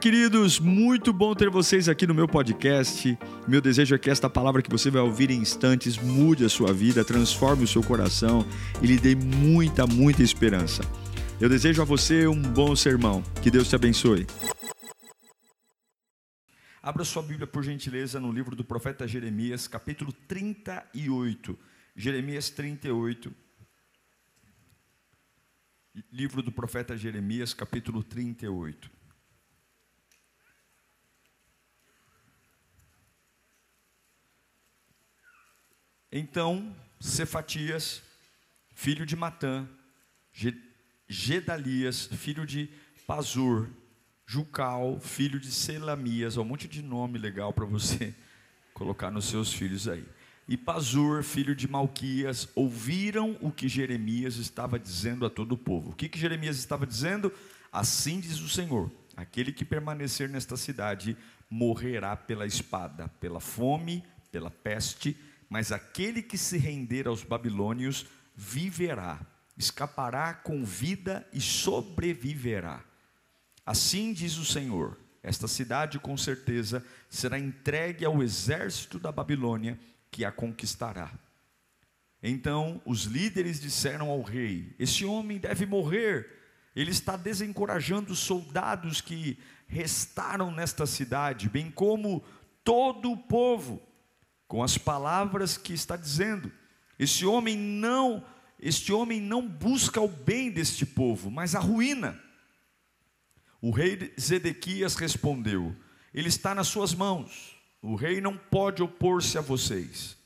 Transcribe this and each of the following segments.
Queridos, muito bom ter vocês aqui no meu podcast. Meu desejo é que esta palavra que você vai ouvir em instantes mude a sua vida, transforme o seu coração e lhe dê muita, muita esperança. Eu desejo a você um bom sermão. Que Deus te abençoe. Abra sua Bíblia, por gentileza, no livro do profeta Jeremias, capítulo 38. Jeremias 38. Livro do profeta Jeremias, capítulo 38. Então, Cefatias, filho de Matã, Gedalias, filho de Pazur, Jucal, filho de Selamias, um monte de nome legal para você colocar nos seus filhos aí. E Pazur, filho de Malquias, ouviram o que Jeremias estava dizendo a todo o povo. O que, que Jeremias estava dizendo? Assim diz o Senhor: aquele que permanecer nesta cidade morrerá pela espada, pela fome, pela peste mas aquele que se render aos babilônios viverá, escapará com vida e sobreviverá. Assim diz o Senhor: esta cidade com certeza será entregue ao exército da Babilônia que a conquistará. Então os líderes disseram ao rei: Esse homem deve morrer. Ele está desencorajando os soldados que restaram nesta cidade, bem como todo o povo com as palavras que está dizendo. Esse homem não, este homem não busca o bem deste povo, mas a ruína. O rei Zedequias respondeu: Ele está nas suas mãos. O rei não pode opor-se a vocês.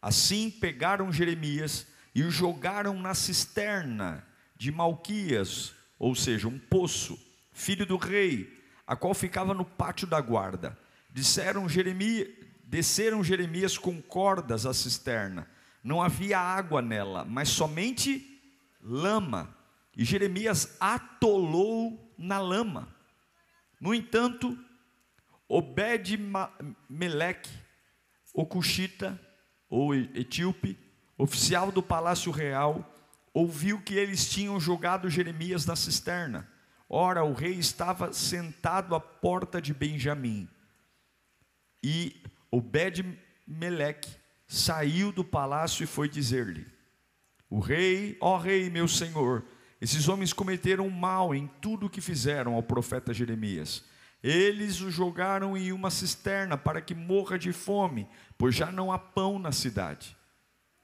Assim pegaram Jeremias e o jogaram na cisterna de Malquias, ou seja, um poço, filho do rei, a qual ficava no pátio da guarda. Disseram Jeremias, Desceram Jeremias com cordas à cisterna. Não havia água nela, mas somente lama. E Jeremias atolou na lama. No entanto, Obed-Meleque, o cuxita, ou etíope, oficial do palácio real, ouviu que eles tinham jogado Jeremias na cisterna. Ora, o rei estava sentado à porta de Benjamim. E Obed-Meleque saiu do palácio e foi dizer-lhe: O rei, ó rei, meu senhor, esses homens cometeram mal em tudo o que fizeram ao profeta Jeremias. Eles o jogaram em uma cisterna para que morra de fome, pois já não há pão na cidade.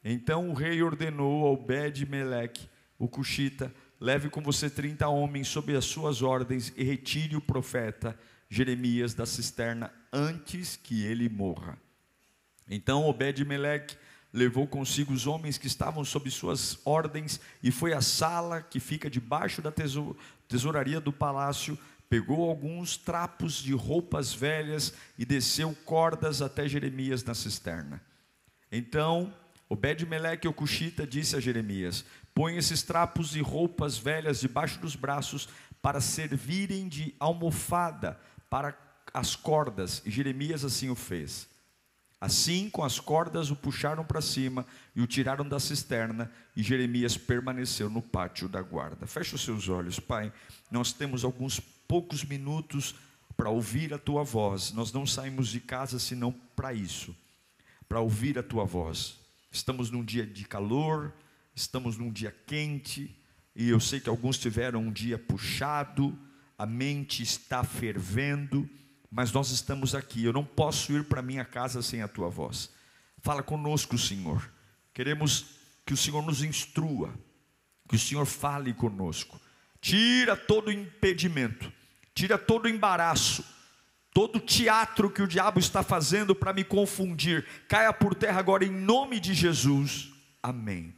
Então o rei ordenou ao Obed-Meleque, o cuxita, leve com você trinta homens sob as suas ordens e retire o profeta Jeremias da cisterna antes que ele morra. Então Obed-Meleque levou consigo os homens que estavam sob suas ordens e foi à sala que fica debaixo da tesouraria do palácio, pegou alguns trapos de roupas velhas e desceu cordas até Jeremias na cisterna. Então Obed-Meleque, o cuxita, disse a Jeremias: Põe esses trapos e roupas velhas debaixo dos braços para servirem de almofada para as cordas, e Jeremias assim o fez. Assim, com as cordas, o puxaram para cima e o tiraram da cisterna, e Jeremias permaneceu no pátio da guarda. Feche os seus olhos, Pai. Nós temos alguns poucos minutos para ouvir a tua voz. Nós não saímos de casa senão para isso, para ouvir a tua voz. Estamos num dia de calor, estamos num dia quente, e eu sei que alguns tiveram um dia puxado a mente está fervendo, mas nós estamos aqui. Eu não posso ir para minha casa sem a tua voz. Fala conosco, Senhor. Queremos que o Senhor nos instrua, que o Senhor fale conosco. Tira todo impedimento, tira todo embaraço, todo teatro que o diabo está fazendo para me confundir. Caia por terra agora em nome de Jesus. Amém.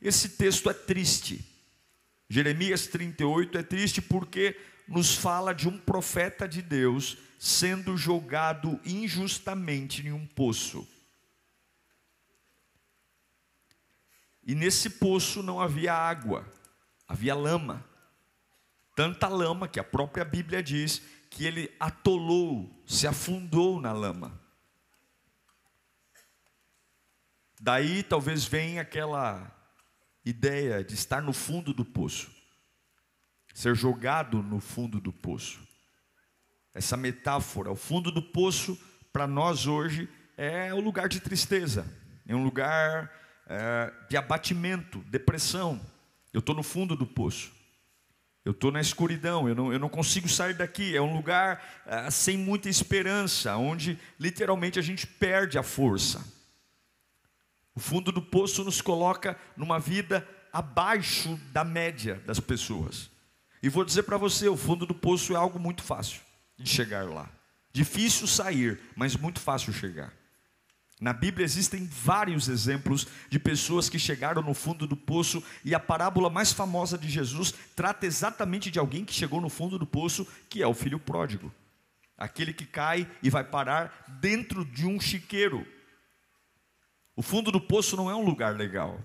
Esse texto é triste. Jeremias 38 é triste porque nos fala de um profeta de Deus sendo jogado injustamente em um poço. E nesse poço não havia água, havia lama. Tanta lama que a própria Bíblia diz que ele atolou, se afundou na lama. Daí talvez venha aquela ideia de estar no fundo do poço ser jogado no fundo do poço. essa metáfora. O fundo do poço, para nós hoje, é o lugar de tristeza, é um lugar é, de abatimento, depressão. Eu estou no fundo do poço. Eu estou na escuridão, eu não, eu não consigo sair daqui. É um lugar é, sem muita esperança, onde literalmente a gente perde a força. O fundo do poço nos coloca numa vida abaixo da média das pessoas. E vou dizer para você: o fundo do poço é algo muito fácil de chegar lá. Difícil sair, mas muito fácil chegar. Na Bíblia existem vários exemplos de pessoas que chegaram no fundo do poço, e a parábola mais famosa de Jesus trata exatamente de alguém que chegou no fundo do poço, que é o filho pródigo. Aquele que cai e vai parar dentro de um chiqueiro. O fundo do poço não é um lugar legal.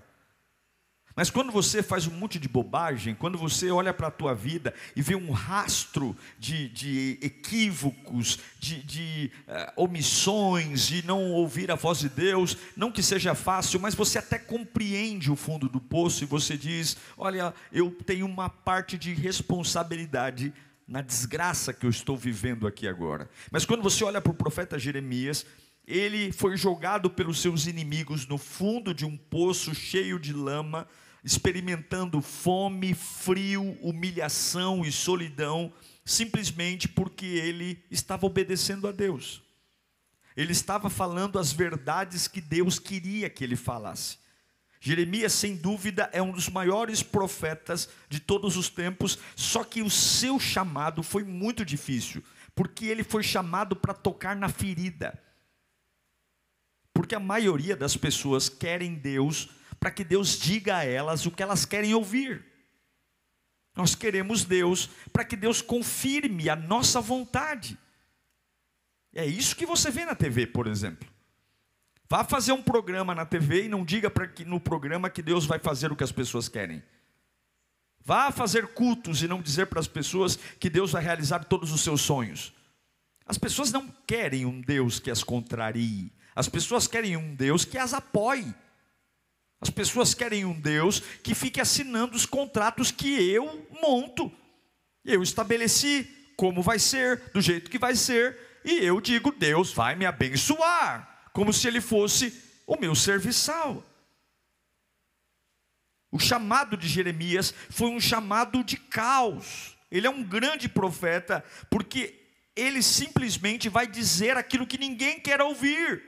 Mas quando você faz um monte de bobagem, quando você olha para a tua vida e vê um rastro de, de equívocos, de, de uh, omissões, de não ouvir a voz de Deus, não que seja fácil, mas você até compreende o fundo do poço e você diz: Olha, eu tenho uma parte de responsabilidade na desgraça que eu estou vivendo aqui agora. Mas quando você olha para o profeta Jeremias, ele foi jogado pelos seus inimigos no fundo de um poço cheio de lama, experimentando fome, frio, humilhação e solidão, simplesmente porque ele estava obedecendo a Deus. Ele estava falando as verdades que Deus queria que ele falasse. Jeremias, sem dúvida, é um dos maiores profetas de todos os tempos, só que o seu chamado foi muito difícil, porque ele foi chamado para tocar na ferida. Porque a maioria das pessoas querem Deus para que Deus diga a elas o que elas querem ouvir. Nós queremos Deus para que Deus confirme a nossa vontade. É isso que você vê na TV, por exemplo. Vá fazer um programa na TV e não diga para que no programa que Deus vai fazer o que as pessoas querem. Vá fazer cultos e não dizer para as pessoas que Deus vai realizar todos os seus sonhos. As pessoas não querem um Deus que as contrarie. As pessoas querem um Deus que as apoie. As pessoas querem um Deus que fique assinando os contratos que eu monto. Eu estabeleci como vai ser, do jeito que vai ser, e eu digo: Deus vai me abençoar, como se Ele fosse o meu serviçal. O chamado de Jeremias foi um chamado de caos. Ele é um grande profeta, porque ele simplesmente vai dizer aquilo que ninguém quer ouvir.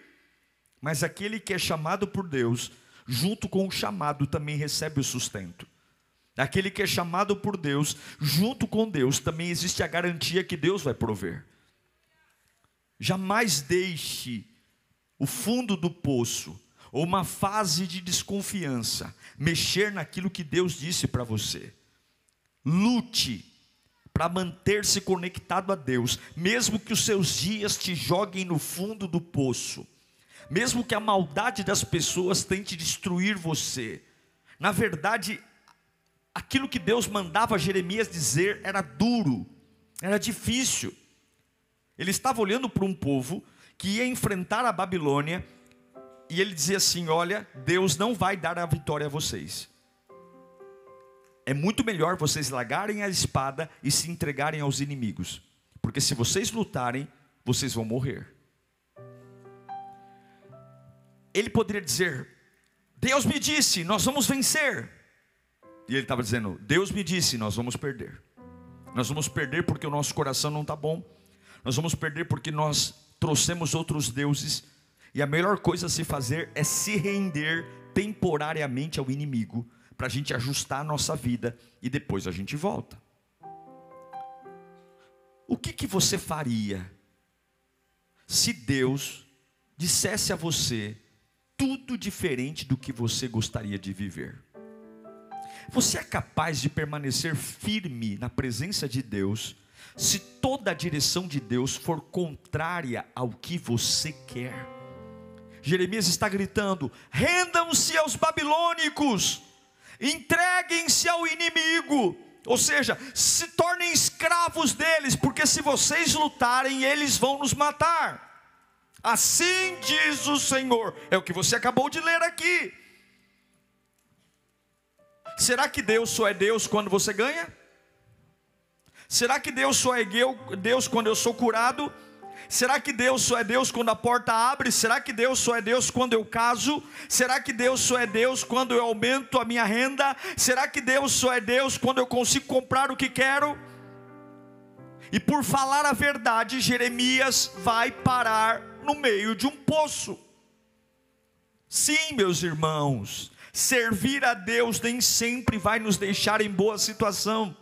Mas aquele que é chamado por Deus, junto com o chamado, também recebe o sustento. Aquele que é chamado por Deus, junto com Deus, também existe a garantia que Deus vai prover. Jamais deixe o fundo do poço ou uma fase de desconfiança mexer naquilo que Deus disse para você. Lute para manter-se conectado a Deus, mesmo que os seus dias te joguem no fundo do poço mesmo que a maldade das pessoas tente destruir você, na verdade, aquilo que Deus mandava Jeremias dizer era duro, era difícil. Ele estava olhando para um povo que ia enfrentar a Babilônia, e ele dizia assim: Olha, Deus não vai dar a vitória a vocês. É muito melhor vocês largarem a espada e se entregarem aos inimigos, porque se vocês lutarem, vocês vão morrer ele poderia dizer: Deus me disse, nós vamos vencer. E ele estava dizendo: Deus me disse, nós vamos perder. Nós vamos perder porque o nosso coração não está bom. Nós vamos perder porque nós trouxemos outros deuses. E a melhor coisa a se fazer é se render temporariamente ao inimigo, para a gente ajustar a nossa vida e depois a gente volta. O que, que você faria se Deus dissesse a você tudo diferente do que você gostaria de viver. Você é capaz de permanecer firme na presença de Deus, se toda a direção de Deus for contrária ao que você quer. Jeremias está gritando: rendam-se aos babilônicos, entreguem-se ao inimigo, ou seja, se tornem escravos deles, porque se vocês lutarem, eles vão nos matar. Assim diz o Senhor. É o que você acabou de ler aqui. Será que Deus só é Deus quando você ganha? Será que Deus só é Deus quando eu sou curado? Será que Deus só é Deus quando a porta abre? Será que Deus só é Deus quando eu caso? Será que Deus só é Deus quando eu aumento a minha renda? Será que Deus só é Deus quando eu consigo comprar o que quero? E por falar a verdade, Jeremias vai parar no meio de um poço. Sim, meus irmãos, servir a Deus nem sempre vai nos deixar em boa situação.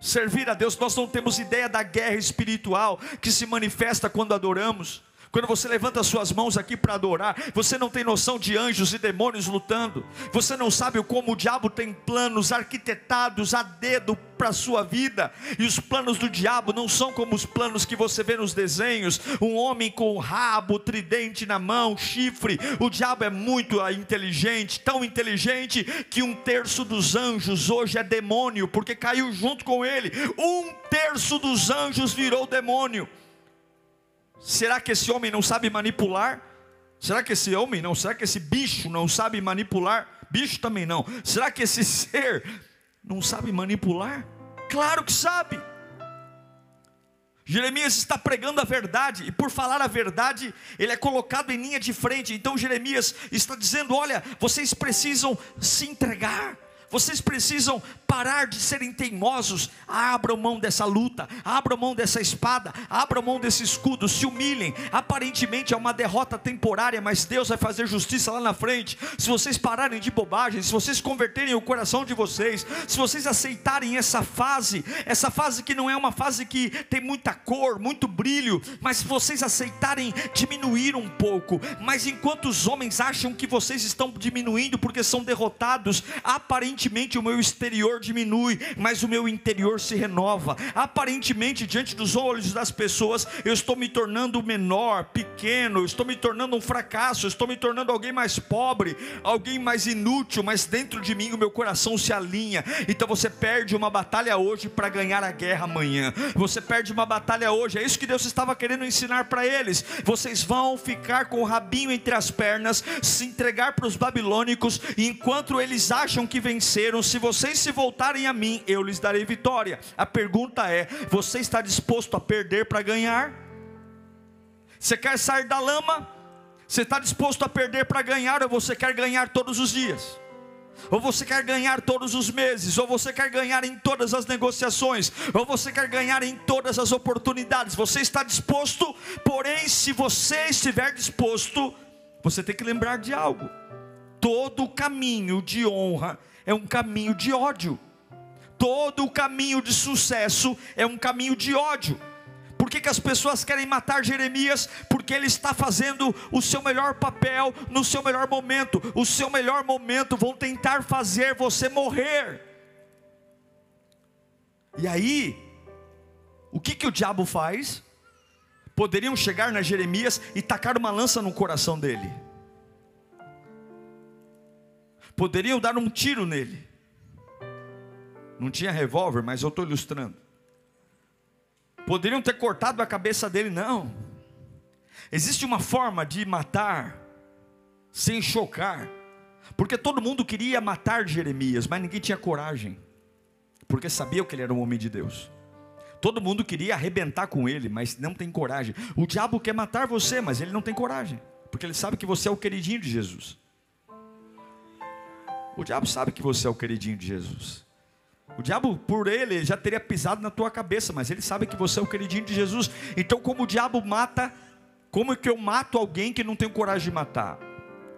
Servir a Deus, nós não temos ideia da guerra espiritual que se manifesta quando adoramos. Quando você levanta suas mãos aqui para adorar, você não tem noção de anjos e demônios lutando. Você não sabe como o diabo tem planos arquitetados a dedo para a sua vida. E os planos do diabo não são como os planos que você vê nos desenhos. Um homem com rabo, tridente na mão, chifre. O diabo é muito inteligente, tão inteligente que um terço dos anjos hoje é demônio, porque caiu junto com ele. Um terço dos anjos virou demônio. Será que esse homem não sabe manipular? Será que esse homem não? Será que esse bicho não sabe manipular? Bicho também não. Será que esse ser não sabe manipular? Claro que sabe. Jeremias está pregando a verdade, e por falar a verdade, ele é colocado em linha de frente. Então Jeremias está dizendo: olha, vocês precisam se entregar vocês precisam parar de serem teimosos. Abram mão dessa luta, abram mão dessa espada, abram mão desse escudo, se humilhem. Aparentemente é uma derrota temporária, mas Deus vai fazer justiça lá na frente. Se vocês pararem de bobagem, se vocês converterem o coração de vocês, se vocês aceitarem essa fase, essa fase que não é uma fase que tem muita cor, muito brilho, mas se vocês aceitarem diminuir um pouco, mas enquanto os homens acham que vocês estão diminuindo porque são derrotados, aparentemente Aparentemente o meu exterior diminui, mas o meu interior se renova. Aparentemente, diante dos olhos das pessoas, eu estou me tornando menor, pequeno, estou me tornando um fracasso, estou me tornando alguém mais pobre, alguém mais inútil, mas dentro de mim o meu coração se alinha. Então você perde uma batalha hoje para ganhar a guerra amanhã. Você perde uma batalha hoje, é isso que Deus estava querendo ensinar para eles. Vocês vão ficar com o rabinho entre as pernas, se entregar para os babilônicos, enquanto eles acham que venceram venceram, se vocês se voltarem a mim, eu lhes darei vitória. A pergunta é: você está disposto a perder para ganhar? Você quer sair da lama? Você está disposto a perder para ganhar ou você quer ganhar todos os dias? Ou você quer ganhar todos os meses, ou você quer ganhar em todas as negociações, ou você quer ganhar em todas as oportunidades. Você está disposto, porém, se você estiver disposto, você tem que lembrar de algo. Todo caminho de honra é um caminho de ódio. Todo o caminho de sucesso é um caminho de ódio. Por que, que as pessoas querem matar Jeremias? Porque ele está fazendo o seu melhor papel no seu melhor momento. O seu melhor momento vão tentar fazer você morrer. E aí, o que, que o diabo faz? Poderiam chegar na Jeremias e tacar uma lança no coração dele poderiam dar um tiro nele. Não tinha revólver, mas eu estou ilustrando. Poderiam ter cortado a cabeça dele, não. Existe uma forma de matar sem chocar, porque todo mundo queria matar Jeremias, mas ninguém tinha coragem, porque sabia que ele era um homem de Deus. Todo mundo queria arrebentar com ele, mas não tem coragem. O diabo quer matar você, mas ele não tem coragem, porque ele sabe que você é o queridinho de Jesus. O diabo sabe que você é o queridinho de Jesus. O diabo, por ele, já teria pisado na tua cabeça, mas ele sabe que você é o queridinho de Jesus. Então, como o diabo mata, como é que eu mato alguém que não tenho coragem de matar?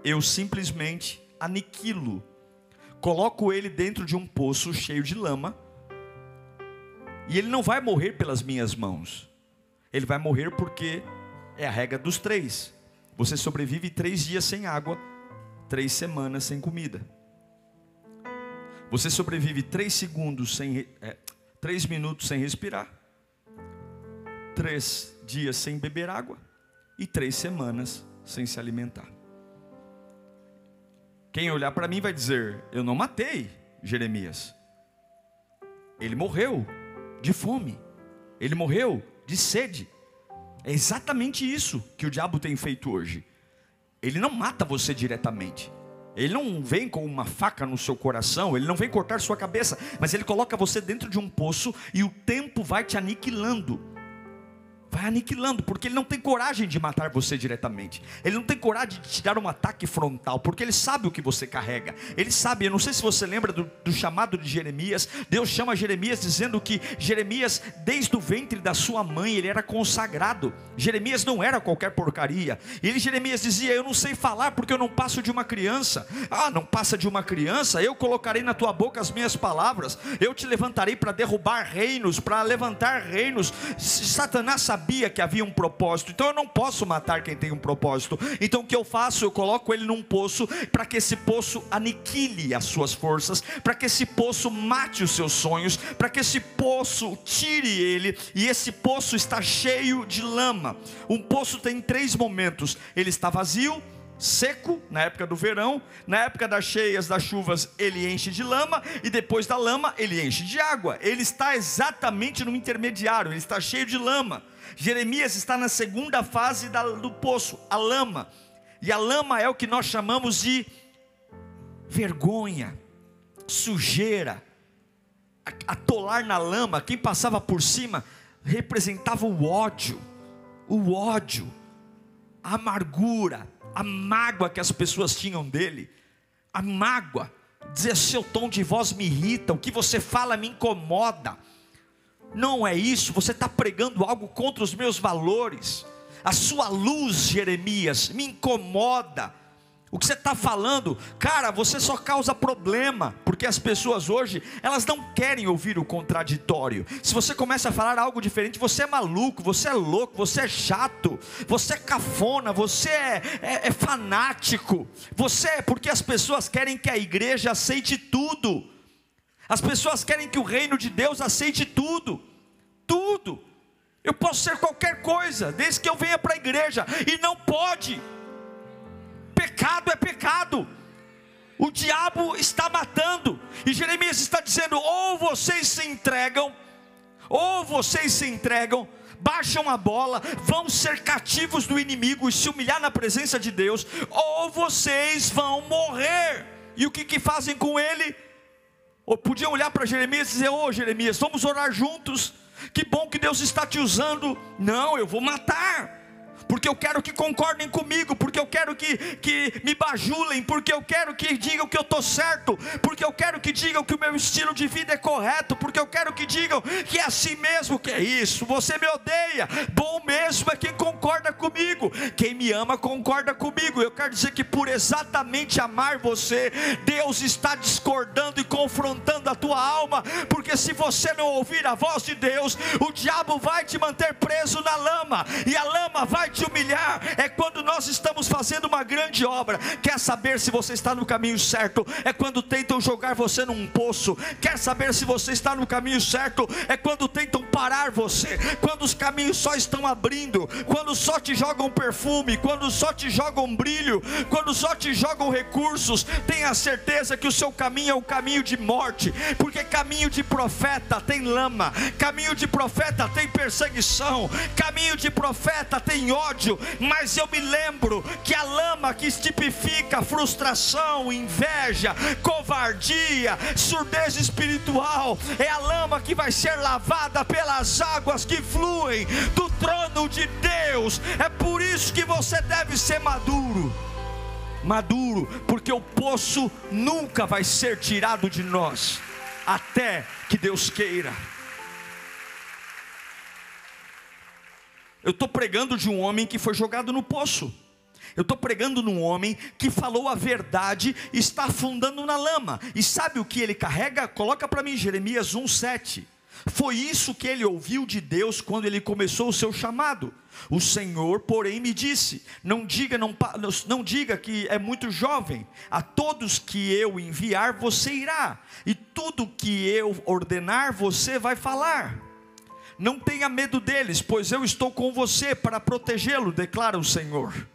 Eu simplesmente aniquilo, coloco ele dentro de um poço cheio de lama, e ele não vai morrer pelas minhas mãos, ele vai morrer porque é a regra dos três. Você sobrevive três dias sem água, três semanas sem comida. Você sobrevive três segundos sem, é, três minutos sem respirar, três dias sem beber água e três semanas sem se alimentar. Quem olhar para mim vai dizer: Eu não matei Jeremias. Ele morreu de fome. Ele morreu de sede. É exatamente isso que o diabo tem feito hoje. Ele não mata você diretamente. Ele não vem com uma faca no seu coração, ele não vem cortar sua cabeça, mas ele coloca você dentro de um poço e o tempo vai te aniquilando vai aniquilando, porque ele não tem coragem de matar você diretamente. Ele não tem coragem de te dar um ataque frontal, porque ele sabe o que você carrega. Ele sabe, eu não sei se você lembra do, do chamado de Jeremias. Deus chama Jeremias dizendo que Jeremias, desde o ventre da sua mãe, ele era consagrado. Jeremias não era qualquer porcaria. Ele, Jeremias dizia: Eu não sei falar porque eu não passo de uma criança. Ah, não passa de uma criança? Eu colocarei na tua boca as minhas palavras. Eu te levantarei para derrubar reinos, para levantar reinos. Satanás sabia sabia que havia um propósito, então eu não posso matar quem tem um propósito. Então o que eu faço? Eu coloco ele num poço para que esse poço aniquile as suas forças, para que esse poço mate os seus sonhos, para que esse poço tire ele, e esse poço está cheio de lama. Um poço tem três momentos: ele está vazio, seco, na época do verão, na época das cheias, das chuvas, ele enche de lama, e depois da lama, ele enche de água. Ele está exatamente no intermediário, ele está cheio de lama. Jeremias está na segunda fase do poço, a lama. E a lama é o que nós chamamos de vergonha, sujeira, atolar na lama. Quem passava por cima representava o ódio, o ódio, a amargura, a mágoa que as pessoas tinham dele, a mágoa, dizer seu tom de voz me irrita, o que você fala me incomoda não é isso, você está pregando algo contra os meus valores. A sua luz, Jeremias, me incomoda. O que você está falando, cara, você só causa problema, porque as pessoas hoje, elas não querem ouvir o contraditório. Se você começa a falar algo diferente, você é maluco, você é louco, você é chato, você é cafona, você é, é, é fanático. Você é porque as pessoas querem que a igreja aceite tudo. As pessoas querem que o reino de Deus aceite tudo, tudo. Eu posso ser qualquer coisa, desde que eu venha para a igreja, e não pode. Pecado é pecado. O diabo está matando, e Jeremias está dizendo: ou vocês se entregam, ou vocês se entregam, baixam a bola, vão ser cativos do inimigo e se humilhar na presença de Deus, ou vocês vão morrer. E o que, que fazem com ele? Ou podiam olhar para Jeremias e dizer: Ô oh, Jeremias, vamos orar juntos. Que bom que Deus está te usando. Não, eu vou matar porque eu quero que concordem comigo, porque eu quero que, que me bajulem, porque eu quero que digam que eu estou certo, porque eu quero que digam que o meu estilo de vida é correto, porque eu quero que digam que é assim mesmo, que é isso, você me odeia, bom mesmo é quem concorda comigo, quem me ama concorda comigo. Eu quero dizer que por exatamente amar você, Deus está discordando e confrontando a tua alma, porque se você não ouvir a voz de Deus, o diabo vai te manter preso na lama, e a lama vai te te humilhar é quando nós estamos fazendo uma grande obra. Quer saber se você está no caminho certo? É quando tentam jogar você num poço. Quer saber se você está no caminho certo? É quando tentam parar você. Quando os caminhos só estão abrindo. Quando só te jogam perfume. Quando só te jogam brilho. Quando só te jogam recursos. Tenha certeza que o seu caminho é o caminho de morte. Porque caminho de profeta tem lama. Caminho de profeta tem perseguição. Caminho de profeta tem ódio ódio, mas eu me lembro que a lama que tipifica frustração, inveja, covardia, surdez espiritual, é a lama que vai ser lavada pelas águas que fluem do trono de Deus. É por isso que você deve ser maduro. Maduro, porque o poço nunca vai ser tirado de nós, até que Deus queira. Eu estou pregando de um homem que foi jogado no poço. Eu estou pregando num homem que falou a verdade está afundando na lama. E sabe o que ele carrega? Coloca para mim Jeremias 1,7. Foi isso que ele ouviu de Deus quando ele começou o seu chamado. O Senhor, porém, me disse: Não diga, não, não diga que é muito jovem. A todos que eu enviar, você irá, e tudo que eu ordenar, você vai falar. Não tenha medo deles, pois eu estou com você para protegê-lo, declara o Senhor.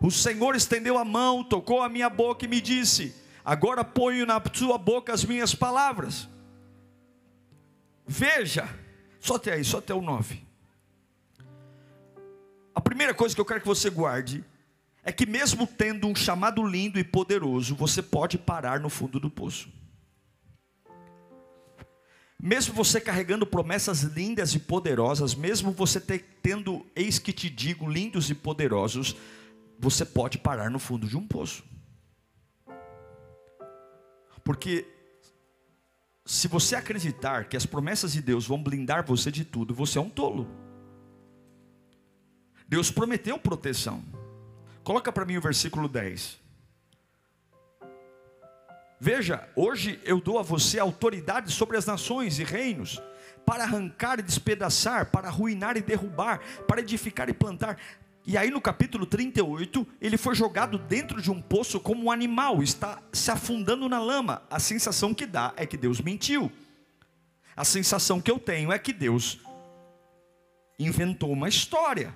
O Senhor estendeu a mão, tocou a minha boca e me disse: Agora ponho na sua boca as minhas palavras. Veja, só até aí, só até o 9. A primeira coisa que eu quero que você guarde é que, mesmo tendo um chamado lindo e poderoso, você pode parar no fundo do poço. Mesmo você carregando promessas lindas e poderosas, mesmo você ter, tendo, eis que te digo, lindos e poderosos, você pode parar no fundo de um poço. Porque se você acreditar que as promessas de Deus vão blindar você de tudo, você é um tolo. Deus prometeu proteção. Coloca para mim o versículo 10. Veja, hoje eu dou a você autoridade sobre as nações e reinos, para arrancar e despedaçar, para arruinar e derrubar, para edificar e plantar. E aí no capítulo 38, ele foi jogado dentro de um poço como um animal, está se afundando na lama. A sensação que dá é que Deus mentiu. A sensação que eu tenho é que Deus inventou uma história.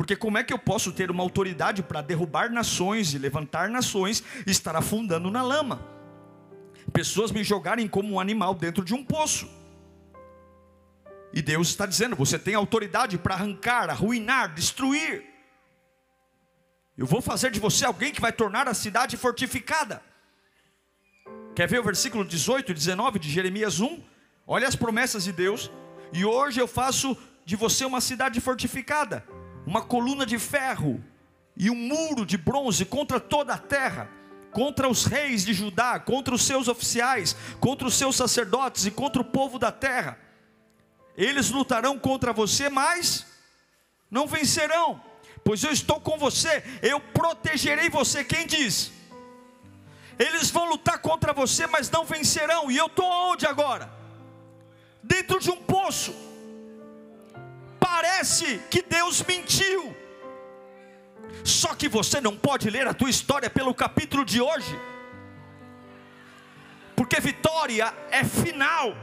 Porque como é que eu posso ter uma autoridade para derrubar nações e levantar nações e estar afundando na lama? Pessoas me jogarem como um animal dentro de um poço. E Deus está dizendo: você tem autoridade para arrancar, arruinar, destruir. Eu vou fazer de você alguém que vai tornar a cidade fortificada. Quer ver o versículo 18 e 19 de Jeremias 1? Olha as promessas de Deus. E hoje eu faço de você uma cidade fortificada uma coluna de ferro e um muro de bronze contra toda a terra, contra os reis de Judá, contra os seus oficiais, contra os seus sacerdotes e contra o povo da terra. Eles lutarão contra você, mas não vencerão, pois eu estou com você, eu protegerei você. Quem diz? Eles vão lutar contra você, mas não vencerão. E eu estou onde agora? Dentro de um poço Parece que Deus mentiu. Só que você não pode ler a tua história pelo capítulo de hoje. Porque vitória é final.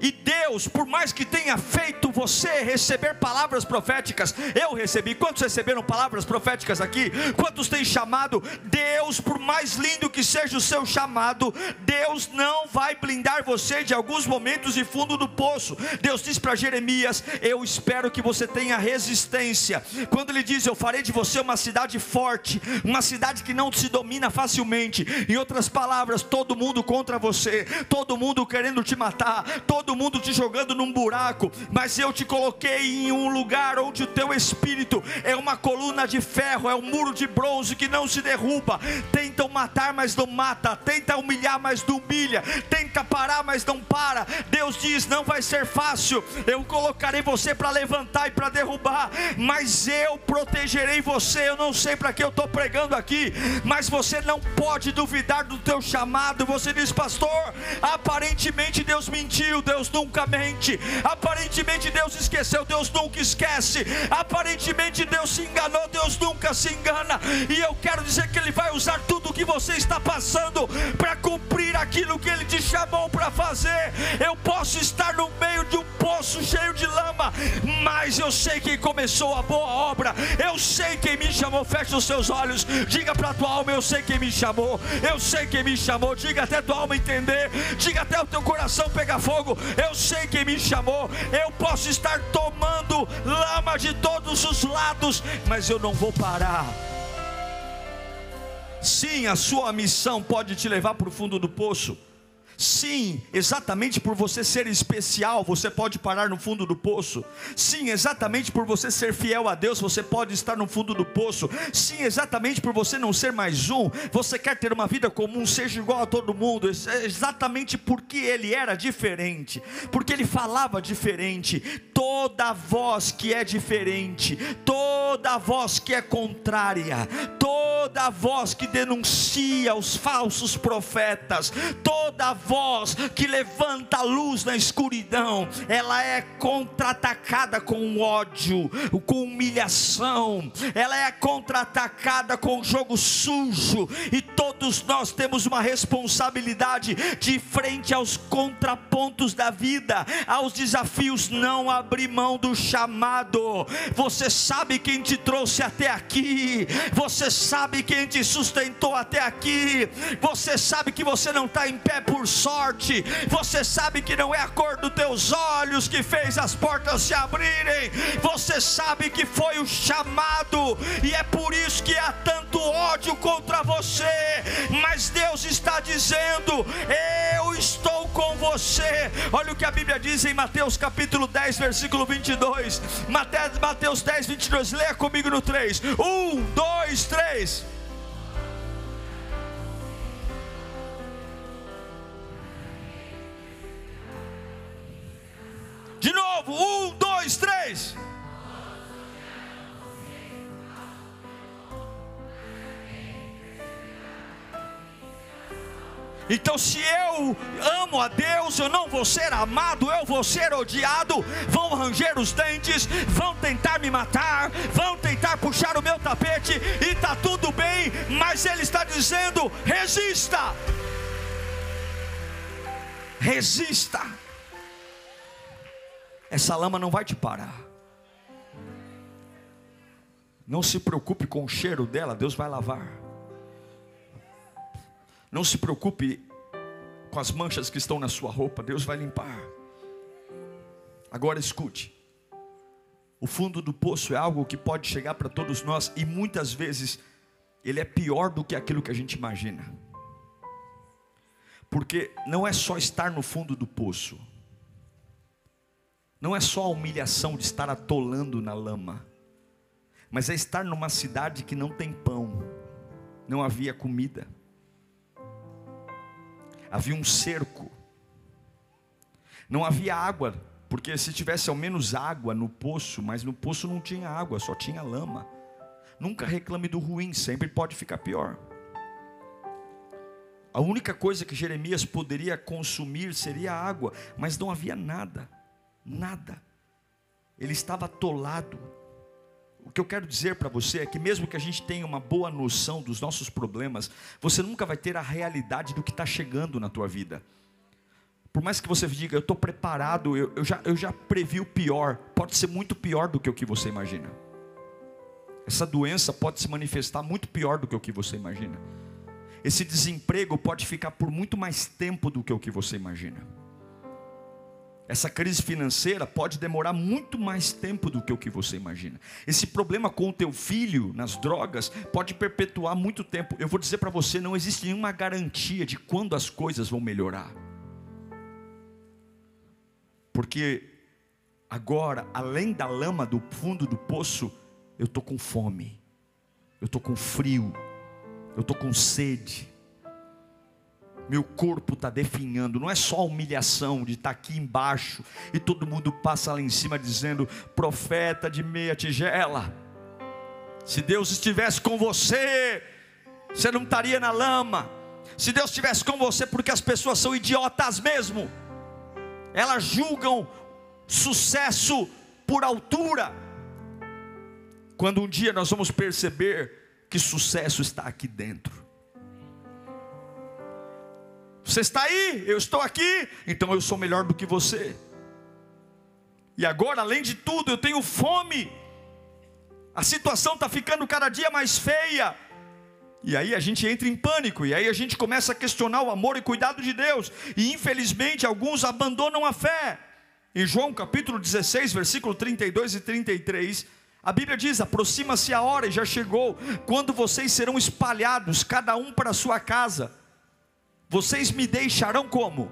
E Deus, por mais que tenha feito você receber palavras proféticas, eu recebi. Quantos receberam palavras proféticas aqui? Quantos têm chamado? Deus, por mais lindo que seja o seu chamado, Deus não vai blindar você de alguns momentos de fundo do poço. Deus diz para Jeremias: Eu espero que você tenha resistência. Quando ele diz: Eu farei de você uma cidade forte, uma cidade que não se domina facilmente. Em outras palavras, todo mundo contra você, todo mundo querendo te matar, todo todo mundo te jogando num buraco, mas eu te coloquei em um lugar onde o teu espírito é uma coluna de ferro, é um muro de bronze que não se derruba. Tentam matar, mas não mata, tenta humilhar, mas não humilha, tenta parar, mas não para. Deus diz: não vai ser fácil. Eu colocarei você para levantar e para derrubar, mas eu protegerei você. Eu não sei para que eu estou pregando aqui, mas você não pode duvidar do teu chamado. Você diz, pastor, aparentemente Deus mentiu, Deus nunca mente. Aparentemente Deus esqueceu, Deus nunca esquece. Aparentemente Deus se enganou, Deus nunca se engana. E eu quero dizer que Ele vai usar tudo o que você está passando para cumprir aquilo que Ele te chamou para fazer. Eu posso estar no meio de um poço cheio de lama, mas eu sei quem começou a boa obra. Eu sei quem me chamou. Feche os seus olhos, diga para a tua alma: Eu sei quem me chamou. Eu sei quem me chamou. Diga até a tua alma entender, diga até o teu coração pegar fogo eu sei quem me chamou, eu posso estar tomando lama de todos os lados, mas eu não vou parar. Sim, a sua missão pode te levar para o fundo do poço. Sim, exatamente por você ser especial, você pode parar no fundo do poço. Sim, exatamente por você ser fiel a Deus, você pode estar no fundo do poço. Sim, exatamente por você não ser mais um, você quer ter uma vida comum, seja igual a todo mundo. Exatamente porque ele era diferente, porque ele falava diferente. Toda voz que é diferente, toda voz que é contrária, toda voz que denuncia os falsos profetas, toda voz que levanta a luz na escuridão, ela é contra-atacada com ódio, com humilhação, ela é contra-atacada com jogo sujo, e todos nós temos uma responsabilidade de frente aos contrapontos da vida, aos desafios, não abrir mão do chamado. Você sabe quem te trouxe até aqui, você sabe quem te sustentou até aqui, você sabe que você não está em pé por sorte, você sabe que não é a cor dos teus olhos que fez as portas se abrirem, você sabe que foi o chamado, e é por isso que há tanto ódio contra você, mas Deus está dizendo: Eu estou com você. Olha o que a Bíblia diz em Mateus capítulo 10, versículo 22. Mateus 10, 22. Leia comigo no 3. 1, 2, 3. De novo, um, dois, três. Então, se eu amo a Deus, eu não vou ser amado, eu vou ser odiado. Vão ranger os dentes, vão tentar me matar, vão tentar puxar o meu tapete, e está tudo bem, mas Ele está dizendo: resista, resista. Essa lama não vai te parar. Não se preocupe com o cheiro dela, Deus vai lavar. Não se preocupe com as manchas que estão na sua roupa, Deus vai limpar. Agora escute. O fundo do poço é algo que pode chegar para todos nós e muitas vezes ele é pior do que aquilo que a gente imagina. Porque não é só estar no fundo do poço. Não é só a humilhação de estar atolando na lama. Mas é estar numa cidade que não tem pão, não havia comida havia um cerco, não havia água, porque se tivesse ao menos água no poço, mas no poço não tinha água, só tinha lama. Nunca reclame do ruim, sempre pode ficar pior. A única coisa que Jeremias poderia consumir seria água, mas não havia nada, nada. Ele estava atolado. O que eu quero dizer para você é que, mesmo que a gente tenha uma boa noção dos nossos problemas, você nunca vai ter a realidade do que está chegando na tua vida. Por mais que você diga, eu estou preparado, eu, eu, já, eu já previ o pior, pode ser muito pior do que o que você imagina. Essa doença pode se manifestar muito pior do que o que você imagina. Esse desemprego pode ficar por muito mais tempo do que o que você imagina. Essa crise financeira pode demorar muito mais tempo do que o que você imagina. Esse problema com o teu filho nas drogas pode perpetuar muito tempo. Eu vou dizer para você, não existe nenhuma garantia de quando as coisas vão melhorar. Porque agora, além da lama do fundo do poço, eu estou com fome, eu estou com frio, eu estou com sede, meu corpo está definhando, não é só a humilhação de estar tá aqui embaixo e todo mundo passa lá em cima dizendo: profeta de meia tigela. Se Deus estivesse com você, você não estaria na lama. Se Deus estivesse com você, porque as pessoas são idiotas mesmo, elas julgam sucesso por altura. Quando um dia nós vamos perceber que sucesso está aqui dentro. Você está aí, eu estou aqui, então eu sou melhor do que você. E agora, além de tudo, eu tenho fome. A situação está ficando cada dia mais feia. E aí a gente entra em pânico, e aí a gente começa a questionar o amor e cuidado de Deus. E infelizmente alguns abandonam a fé. Em João capítulo 16, versículo 32 e 33, a Bíblia diz: aproxima-se a hora e já chegou, quando vocês serão espalhados, cada um para a sua casa vocês me deixarão como?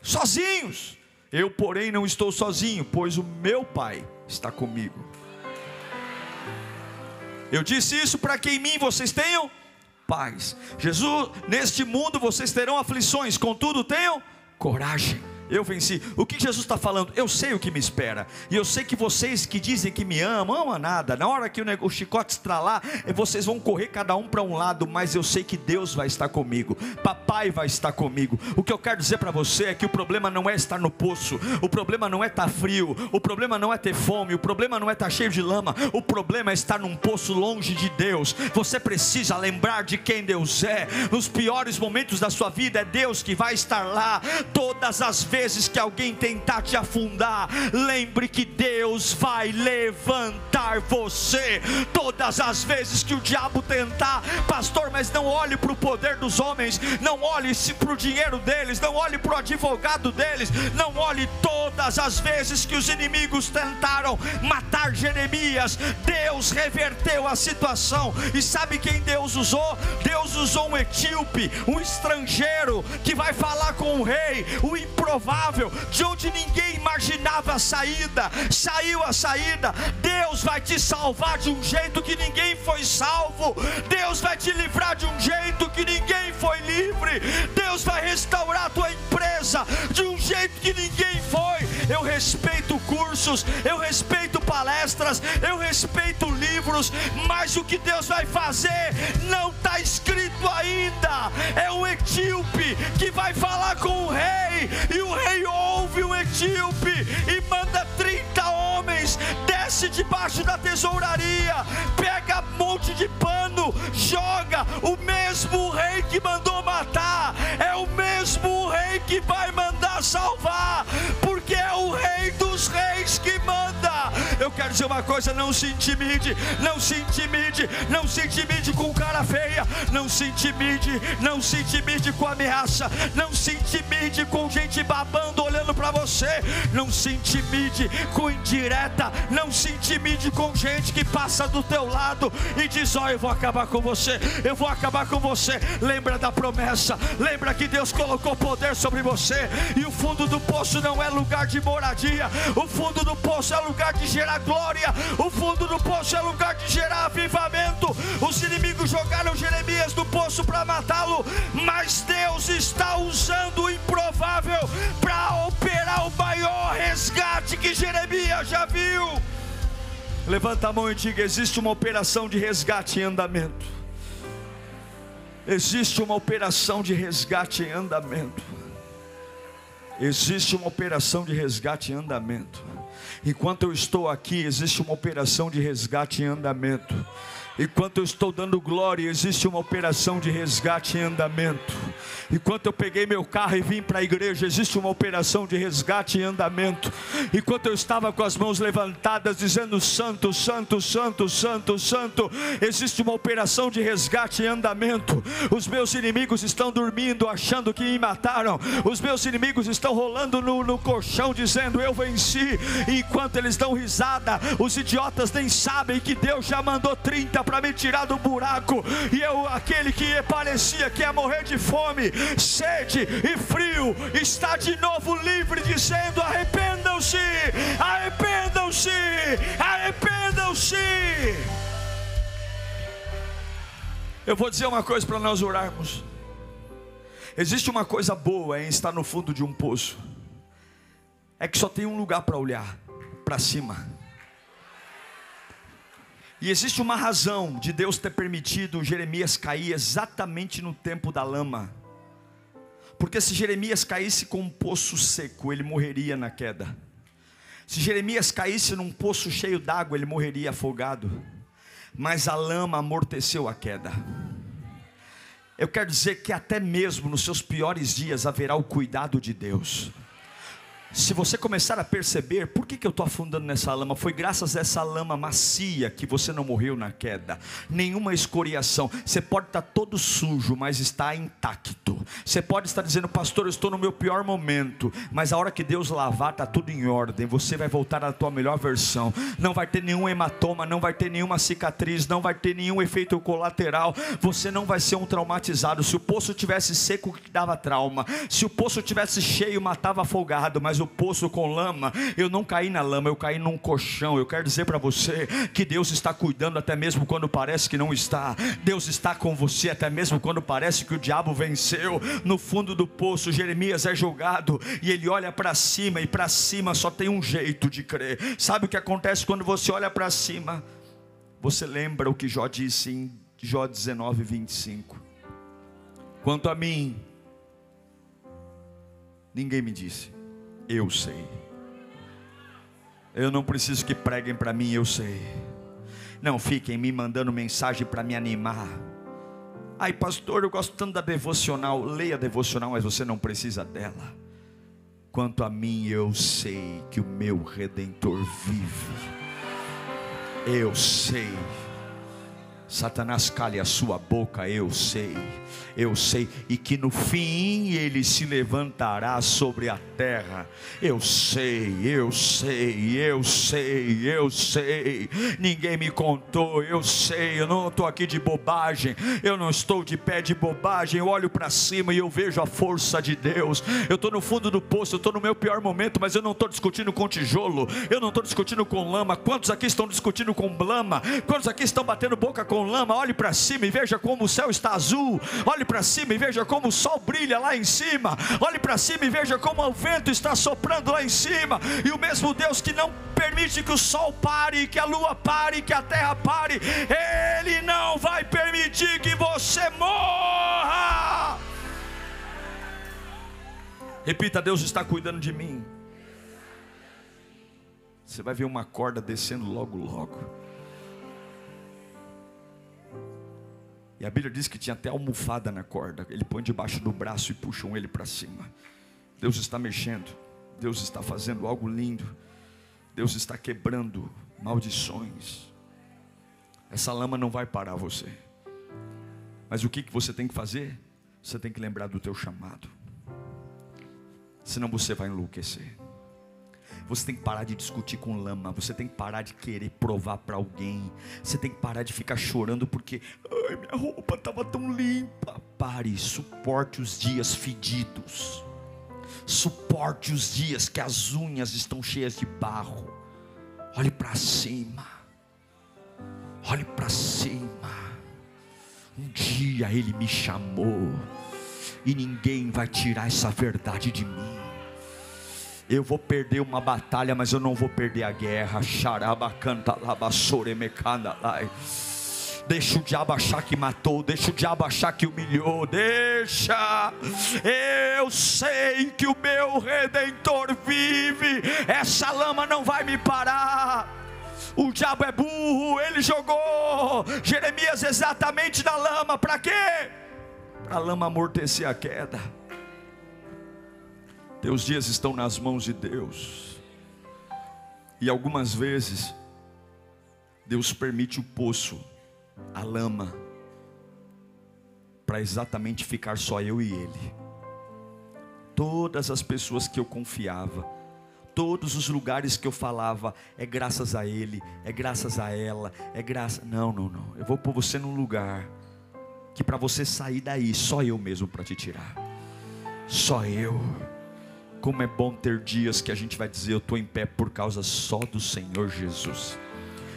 Sozinhos. Eu, porém, não estou sozinho, pois o meu Pai está comigo. Eu disse isso para que em mim vocês tenham paz. Jesus, neste mundo vocês terão aflições, contudo tenham coragem eu venci. O que Jesus está falando? Eu sei o que me espera. E eu sei que vocês que dizem que me amam, amam nada. Na hora que o, chicote estralar, eh, vocês vão correr cada um para um lado, mas eu sei que Deus vai estar comigo. Papai vai estar comigo. O que eu quero dizer para você é que o problema não é estar no poço, o problema não é estar tá frio, o problema não é ter fome, o problema não é estar tá cheio de lama, o problema é estar num poço longe de Deus. Você precisa lembrar de quem Deus é. Nos piores momentos da sua vida, é Deus que vai estar lá todas as vezes vezes que alguém tentar te afundar, lembre que Deus vai levantar você. Todas as vezes que o diabo tentar, pastor, mas não olhe para o poder dos homens, não olhe para o dinheiro deles, não olhe para o advogado deles, não olhe todas as vezes que os inimigos tentaram matar Jeremias, Deus reverteu a situação. E sabe quem Deus usou? Deus usou um etíope, um estrangeiro que vai falar com o rei, o improvável, de onde ninguém imaginava a saída. Saiu a saída. Deus vai te salvar de um jeito que ninguém foi salvo. Deus vai te livrar de um jeito que ninguém foi livre. Deus vai restaurar a tua empresa de um jeito que ninguém foi eu respeito cursos, eu respeito palestras, eu respeito livros, mas o que Deus vai fazer não está escrito ainda. É o etíope que vai falar com o rei, e o rei ouve o etíope e manda três desce debaixo da tesouraria, pega um monte de pano, joga. O mesmo rei que mandou matar é o mesmo rei que vai mandar salvar, porque é o rei dos reis que manda eu quero dizer uma coisa: não se intimide, não se intimide, não se intimide com cara feia, não se intimide, não se intimide com ameaça, não se intimide com gente babando olhando para você, não se intimide com indireta, não se intimide com gente que passa do teu lado e diz: Ó, oh, eu vou acabar com você, eu vou acabar com você. Lembra da promessa, lembra que Deus colocou poder sobre você, e o fundo do poço não é lugar de moradia, o fundo do poço é lugar de gerar glória, o fundo do poço é lugar de gerar avivamento. Os inimigos jogaram Jeremias no poço para matá-lo, mas Deus está usando o improvável para operar o maior resgate que Jeremias já viu. Levanta a mão e diga: existe uma operação de resgate em andamento. Existe uma operação de resgate em andamento. Existe uma operação de resgate em andamento. Enquanto eu estou aqui, existe uma operação de resgate em andamento. Enquanto eu estou dando glória, existe uma operação de resgate em andamento. Enquanto eu peguei meu carro e vim para a igreja, existe uma operação de resgate em andamento. Enquanto eu estava com as mãos levantadas, dizendo: Santo, Santo, Santo, Santo, Santo, existe uma operação de resgate em andamento. Os meus inimigos estão dormindo, achando que me mataram. Os meus inimigos estão rolando no, no colchão, dizendo: Eu venci. E enquanto eles dão risada, os idiotas nem sabem que Deus já mandou 30 para me tirar do buraco. E eu, aquele que parecia que ia morrer de fome, sede e frio, está de novo livre, dizendo: arrependam-se, arrependam-se, arrependam-se. Eu vou dizer uma coisa para nós orarmos. Existe uma coisa boa em estar no fundo de um poço, é que só tem um lugar para olhar para cima. E existe uma razão de Deus ter permitido Jeremias cair exatamente no tempo da lama. Porque se Jeremias caísse com um poço seco, ele morreria na queda. Se Jeremias caísse num poço cheio d'água, ele morreria afogado. Mas a lama amorteceu a queda. Eu quero dizer que até mesmo nos seus piores dias haverá o cuidado de Deus. Se você começar a perceber, por que, que eu estou afundando nessa lama? Foi graças a essa lama macia que você não morreu na queda, nenhuma escoriação. Você pode estar todo sujo, mas está intacto. Você pode estar dizendo, pastor, eu estou no meu pior momento, mas a hora que Deus lavar, está tudo em ordem. Você vai voltar à tua melhor versão. Não vai ter nenhum hematoma, não vai ter nenhuma cicatriz, não vai ter nenhum efeito colateral. Você não vai ser um traumatizado. Se o poço tivesse seco, dava trauma. Se o poço tivesse cheio, matava afogado. Mas o poço com lama, eu não caí na lama, eu caí num colchão. Eu quero dizer para você que Deus está cuidando até mesmo quando parece que não está. Deus está com você até mesmo quando parece que o diabo venceu. No fundo do poço, Jeremias é jogado e ele olha para cima e para cima só tem um jeito de crer. Sabe o que acontece quando você olha para cima? Você lembra o que Jó disse em Jó 19, 25. Quanto a mim, ninguém me disse eu sei. Eu não preciso que preguem para mim, eu sei. Não fiquem me mandando mensagem para me animar. Ai, pastor, eu gosto tanto da devocional. Leia a devocional, mas você não precisa dela. Quanto a mim, eu sei que o meu redentor vive. Eu sei. Satanás cale a sua boca, eu sei eu sei, e que no fim ele se levantará sobre a terra. Eu sei, eu sei, eu sei, eu sei. Ninguém me contou, eu sei. Eu não estou aqui de bobagem, eu não estou de pé de bobagem. Eu olho para cima e eu vejo a força de Deus. Eu estou no fundo do poço, eu estou no meu pior momento, mas eu não estou discutindo com tijolo, eu não estou discutindo com lama. Quantos aqui estão discutindo com lama? Quantos aqui estão batendo boca com lama? Olhe para cima e veja como o céu está azul. Olhe para cima e veja como o sol brilha lá em cima. Olhe para cima e veja como o vento está soprando lá em cima. E o mesmo Deus que não permite que o sol pare, que a lua pare, que a terra pare, Ele não vai permitir que você morra. Repita: Deus está cuidando de mim. Você vai ver uma corda descendo logo, logo. E a Bíblia diz que tinha até almofada na corda. Ele põe debaixo do braço e puxam ele para cima. Deus está mexendo. Deus está fazendo algo lindo. Deus está quebrando maldições. Essa lama não vai parar você. Mas o que, que você tem que fazer? Você tem que lembrar do teu chamado. Senão você vai enlouquecer. Você tem que parar de discutir com lama. Você tem que parar de querer provar para alguém. Você tem que parar de ficar chorando porque ai, minha roupa estava tão limpa. Pare, suporte os dias fedidos. Suporte os dias que as unhas estão cheias de barro. Olhe para cima. Olhe para cima. Um dia ele me chamou. E ninguém vai tirar essa verdade de mim. Eu vou perder uma batalha, mas eu não vou perder a guerra. Xaraba canta lai. Deixa o diabo achar que matou, deixa o diabo achar que humilhou, deixa. Eu sei que o meu redentor vive, essa lama não vai me parar. O diabo é burro, ele jogou Jeremias exatamente na lama, para quê? Para a lama amortecer a queda. Teus dias estão nas mãos de Deus. E algumas vezes, Deus permite o poço, a lama, para exatamente ficar só eu e Ele. Todas as pessoas que eu confiava, todos os lugares que eu falava, é graças a Ele, é graças a ela, é graças. Não, não, não. Eu vou pôr você num lugar que para você sair daí, só eu mesmo para te tirar. Só eu. Como é bom ter dias que a gente vai dizer: Eu estou em pé por causa só do Senhor Jesus.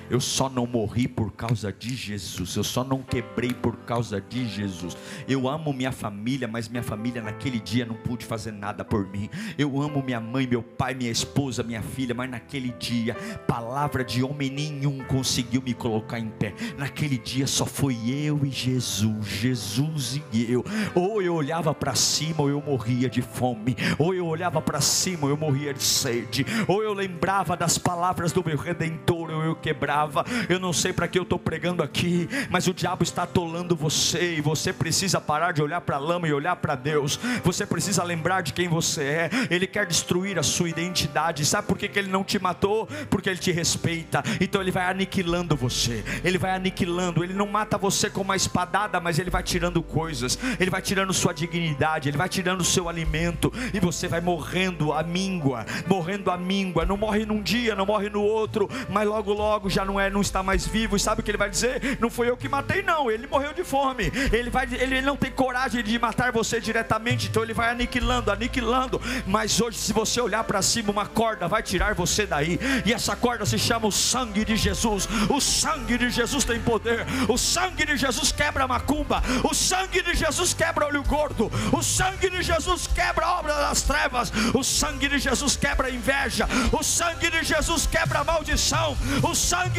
Eu só não morri por causa de Jesus. Eu só não quebrei por causa de Jesus. Eu amo minha família, mas minha família naquele dia não pude fazer nada por mim. Eu amo minha mãe, meu pai, minha esposa, minha filha, mas naquele dia, palavra de homem nenhum conseguiu me colocar em pé. Naquele dia só foi eu e Jesus, Jesus e eu. Ou eu olhava para cima ou eu morria de fome. Ou eu olhava para cima ou eu morria de sede. Ou eu lembrava das palavras do meu redentor ou eu quebrava eu não sei para que eu estou pregando aqui, mas o diabo está atolando você e você precisa parar de olhar para a lama e olhar para Deus. Você precisa lembrar de quem você é. Ele quer destruir a sua identidade. Sabe por que, que ele não te matou? Porque ele te respeita. Então ele vai aniquilando você. Ele vai aniquilando. Ele não mata você com uma espadada, mas ele vai tirando coisas. Ele vai tirando sua dignidade. Ele vai tirando seu alimento. E você vai morrendo a míngua. Morrendo a míngua. Não morre num dia, não morre no outro. Mas logo, logo já não é, não está mais vivo, sabe o que ele vai dizer? Não foi eu que matei, não, ele morreu de fome. Ele vai, ele não tem coragem de matar você diretamente, então ele vai aniquilando, aniquilando. Mas hoje, se você olhar para cima, uma corda vai tirar você daí, e essa corda se chama o sangue de Jesus. O sangue de Jesus tem poder. O sangue de Jesus quebra a macumba. O sangue de Jesus quebra olho gordo. O sangue de Jesus quebra a obra das trevas. O sangue de Jesus quebra a inveja. O sangue de Jesus quebra a maldição. O sangue